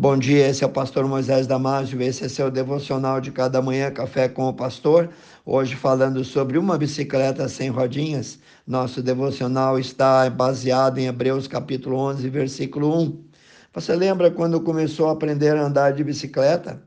Bom dia, esse é o pastor Moisés Damásio, esse é seu devocional de cada manhã, Café com o Pastor. Hoje falando sobre uma bicicleta sem rodinhas. Nosso devocional está baseado em Hebreus capítulo 11, versículo 1. Você lembra quando começou a aprender a andar de bicicleta?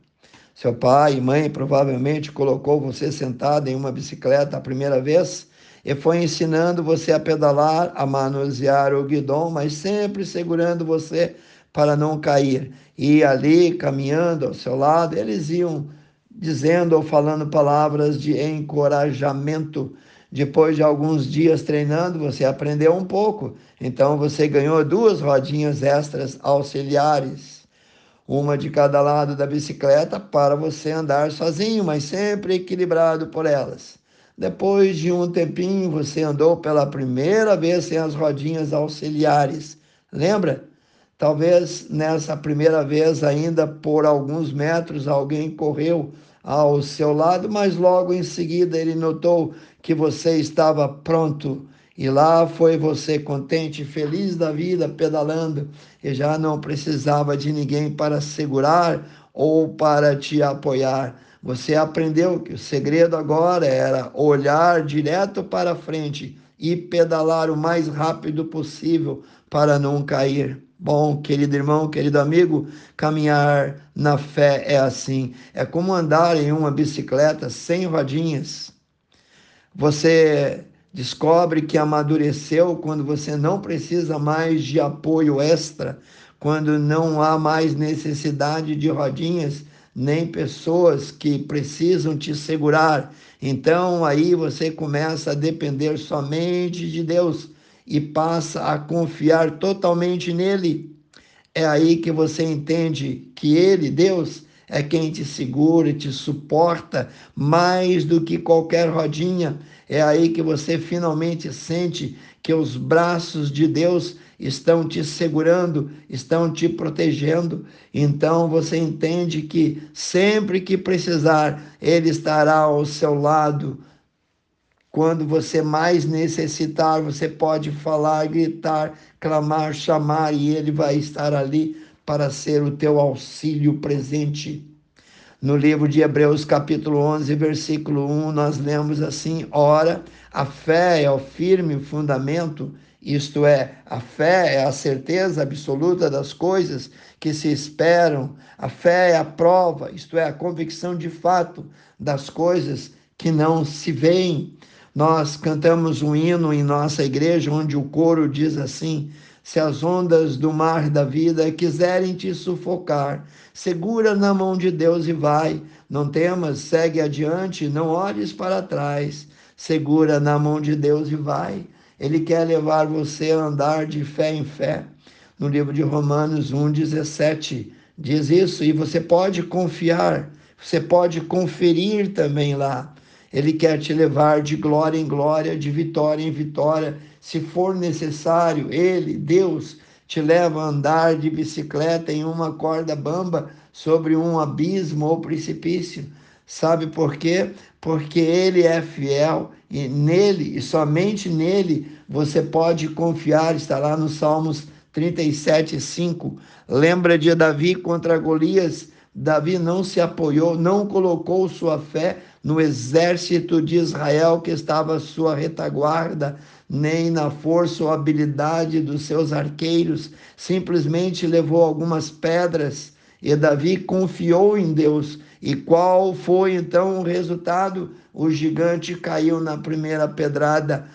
Seu pai e mãe provavelmente colocou você sentado em uma bicicleta a primeira vez e foi ensinando você a pedalar, a manusear o guidão, mas sempre segurando você para não cair. E ali, caminhando ao seu lado, eles iam dizendo ou falando palavras de encorajamento. Depois de alguns dias treinando, você aprendeu um pouco. Então você ganhou duas rodinhas extras auxiliares, uma de cada lado da bicicleta para você andar sozinho, mas sempre equilibrado por elas. Depois de um tempinho, você andou pela primeira vez sem as rodinhas auxiliares. Lembra? Talvez nessa primeira vez, ainda por alguns metros, alguém correu ao seu lado, mas logo em seguida ele notou que você estava pronto. E lá foi você contente, feliz da vida, pedalando, e já não precisava de ninguém para segurar ou para te apoiar. Você aprendeu que o segredo agora era olhar direto para frente e pedalar o mais rápido possível para não cair. Bom, querido irmão, querido amigo, caminhar na fé é assim. É como andar em uma bicicleta sem rodinhas. Você descobre que amadureceu quando você não precisa mais de apoio extra, quando não há mais necessidade de rodinhas, nem pessoas que precisam te segurar. Então aí você começa a depender somente de Deus e passa a confiar totalmente nele. É aí que você entende que ele, Deus, é quem te segura e te suporta mais do que qualquer rodinha. É aí que você finalmente sente que os braços de Deus estão te segurando, estão te protegendo. Então você entende que sempre que precisar, Ele estará ao seu lado quando você mais necessitar, você pode falar, gritar, clamar, chamar, e ele vai estar ali para ser o teu auxílio presente. No livro de Hebreus, capítulo 11, versículo 1, nós lemos assim: Ora, a fé é o firme fundamento, isto é, a fé é a certeza absoluta das coisas que se esperam, a fé é a prova, isto é, a convicção de fato das coisas que não se veem. Nós cantamos um hino em nossa igreja onde o coro diz assim: Se as ondas do mar da vida quiserem te sufocar, segura na mão de Deus e vai. Não temas, segue adiante, não olhes para trás. Segura na mão de Deus e vai. Ele quer levar você a andar de fé em fé. No livro de Romanos 1,17 diz isso, e você pode confiar, você pode conferir também lá. Ele quer te levar de glória em glória, de vitória em vitória. Se for necessário, Ele, Deus, te leva a andar de bicicleta em uma corda bamba sobre um abismo ou precipício. Sabe por quê? Porque Ele é fiel e nele, e somente nele, você pode confiar. Está lá no Salmos 37, 5. Lembra de Davi contra Golias? Davi não se apoiou, não colocou sua fé no exército de Israel que estava à sua retaguarda, nem na força ou habilidade dos seus arqueiros, simplesmente levou algumas pedras e Davi confiou em Deus. E qual foi então o resultado? O gigante caiu na primeira pedrada.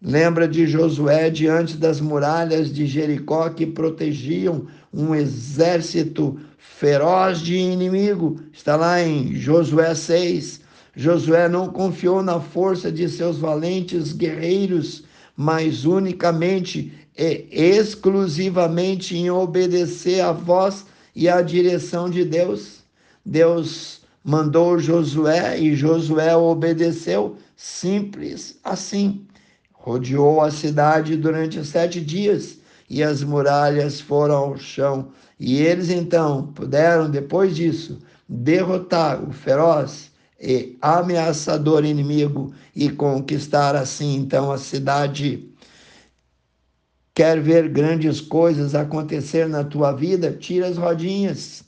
Lembra de Josué diante das muralhas de Jericó que protegiam um exército feroz de inimigo? Está lá em Josué 6. Josué não confiou na força de seus valentes guerreiros, mas unicamente e exclusivamente em obedecer à voz e à direção de Deus. Deus mandou Josué e Josué obedeceu, simples assim. Rodeou a cidade durante sete dias e as muralhas foram ao chão. E eles então puderam, depois disso, derrotar o feroz e ameaçador inimigo e conquistar assim então a cidade. Quer ver grandes coisas acontecer na tua vida? Tira as rodinhas.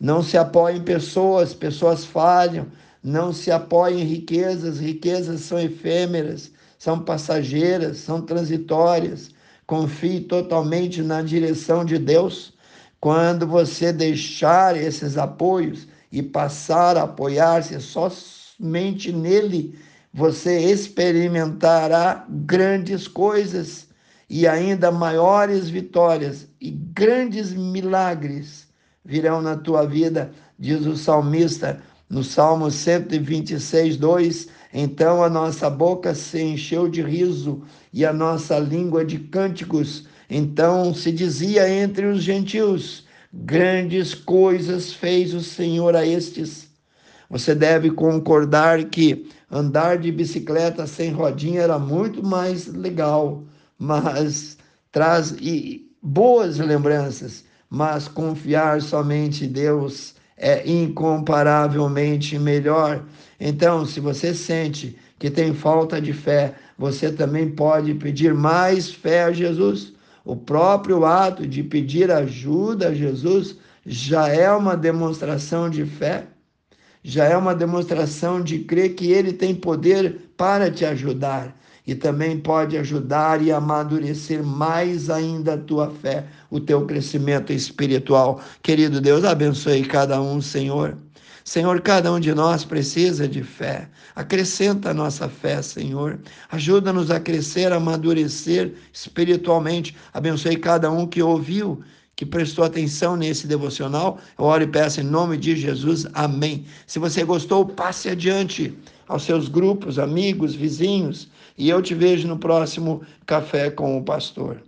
Não se apoie em pessoas, pessoas falham. Não se apoie em riquezas, riquezas são efêmeras, são passageiras, são transitórias. Confie totalmente na direção de Deus. Quando você deixar esses apoios, e passar a apoiar-se somente nele, você experimentará grandes coisas e ainda maiores vitórias e grandes milagres virão na tua vida, diz o salmista no Salmo 126, 2. Então a nossa boca se encheu de riso e a nossa língua de cânticos. Então se dizia entre os gentios: Grandes coisas fez o Senhor a estes. Você deve concordar que andar de bicicleta sem rodinha era muito mais legal, mas traz e boas lembranças, mas confiar somente em Deus é incomparavelmente melhor. Então, se você sente que tem falta de fé, você também pode pedir mais fé a Jesus. O próprio ato de pedir ajuda a Jesus já é uma demonstração de fé, já é uma demonstração de crer que Ele tem poder para te ajudar e também pode ajudar e amadurecer mais ainda a tua fé, o teu crescimento espiritual. Querido Deus, abençoe cada um, Senhor. Senhor, cada um de nós precisa de fé. Acrescenta a nossa fé, Senhor. Ajuda-nos a crescer, a amadurecer espiritualmente. Abençoe cada um que ouviu, que prestou atenção nesse devocional. Eu oro e peço em nome de Jesus. Amém. Se você gostou, passe adiante aos seus grupos, amigos, vizinhos. E eu te vejo no próximo Café com o Pastor.